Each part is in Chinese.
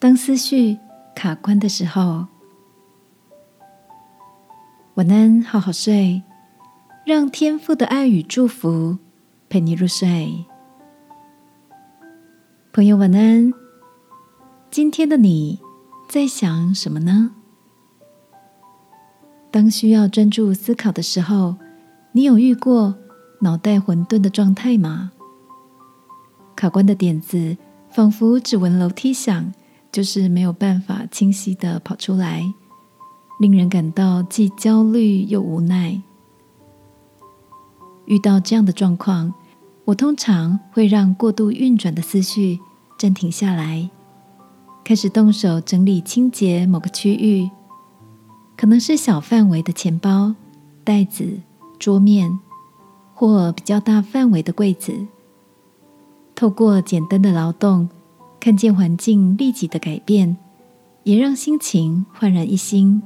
当思绪卡关的时候，晚安，好好睡，让天父的爱与祝福陪你入睡。朋友，晚安。今天的你在想什么呢？当需要专注思考的时候，你有遇过脑袋混沌的状态吗？卡关的点子仿佛只闻楼梯响。就是没有办法清晰的跑出来，令人感到既焦虑又无奈。遇到这样的状况，我通常会让过度运转的思绪暂停下来，开始动手整理清洁某个区域，可能是小范围的钱包、袋子、桌面，或比较大范围的柜子。透过简单的劳动。看见环境立即的改变，也让心情焕然一新。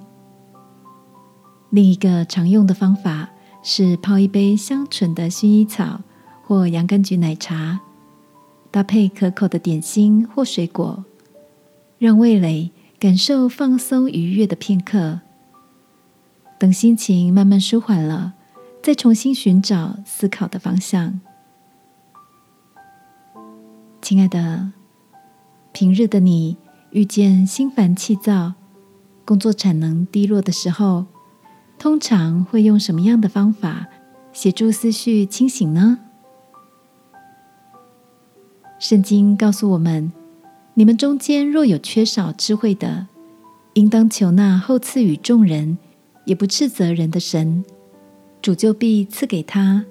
另一个常用的方法是泡一杯香醇的薰衣草或洋甘菊奶茶，搭配可口的点心或水果，让味蕾感受放松愉悦的片刻。等心情慢慢舒缓了，再重新寻找思考的方向。亲爱的。平日的你遇见心烦气躁、工作产能低落的时候，通常会用什么样的方法协助思绪清醒呢？圣经告诉我们：你们中间若有缺少智慧的，应当求那后赐予众人，也不斥责人的神，主就必赐给他。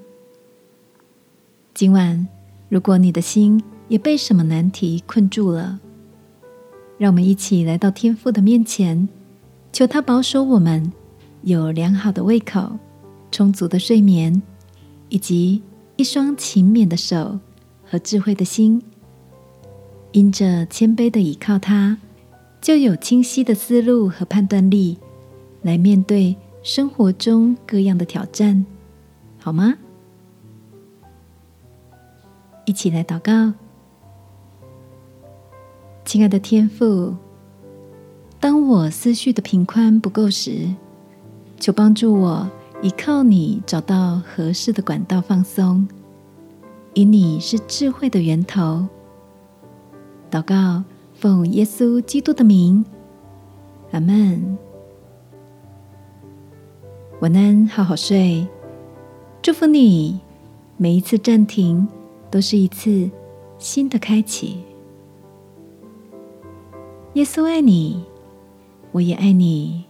今晚，如果你的心，也被什么难题困住了？让我们一起来到天父的面前，求他保守我们有良好的胃口、充足的睡眠，以及一双勤勉的手和智慧的心。因着谦卑的倚靠他，就有清晰的思路和判断力，来面对生活中各样的挑战，好吗？一起来祷告。亲爱的天父，当我思绪的平宽不够时，求帮助我依靠你找到合适的管道放松，以你是智慧的源头。祷告，奉耶稣基督的名，阿门。晚安，好好睡。祝福你，每一次暂停都是一次新的开启。耶稣爱你，我也爱你。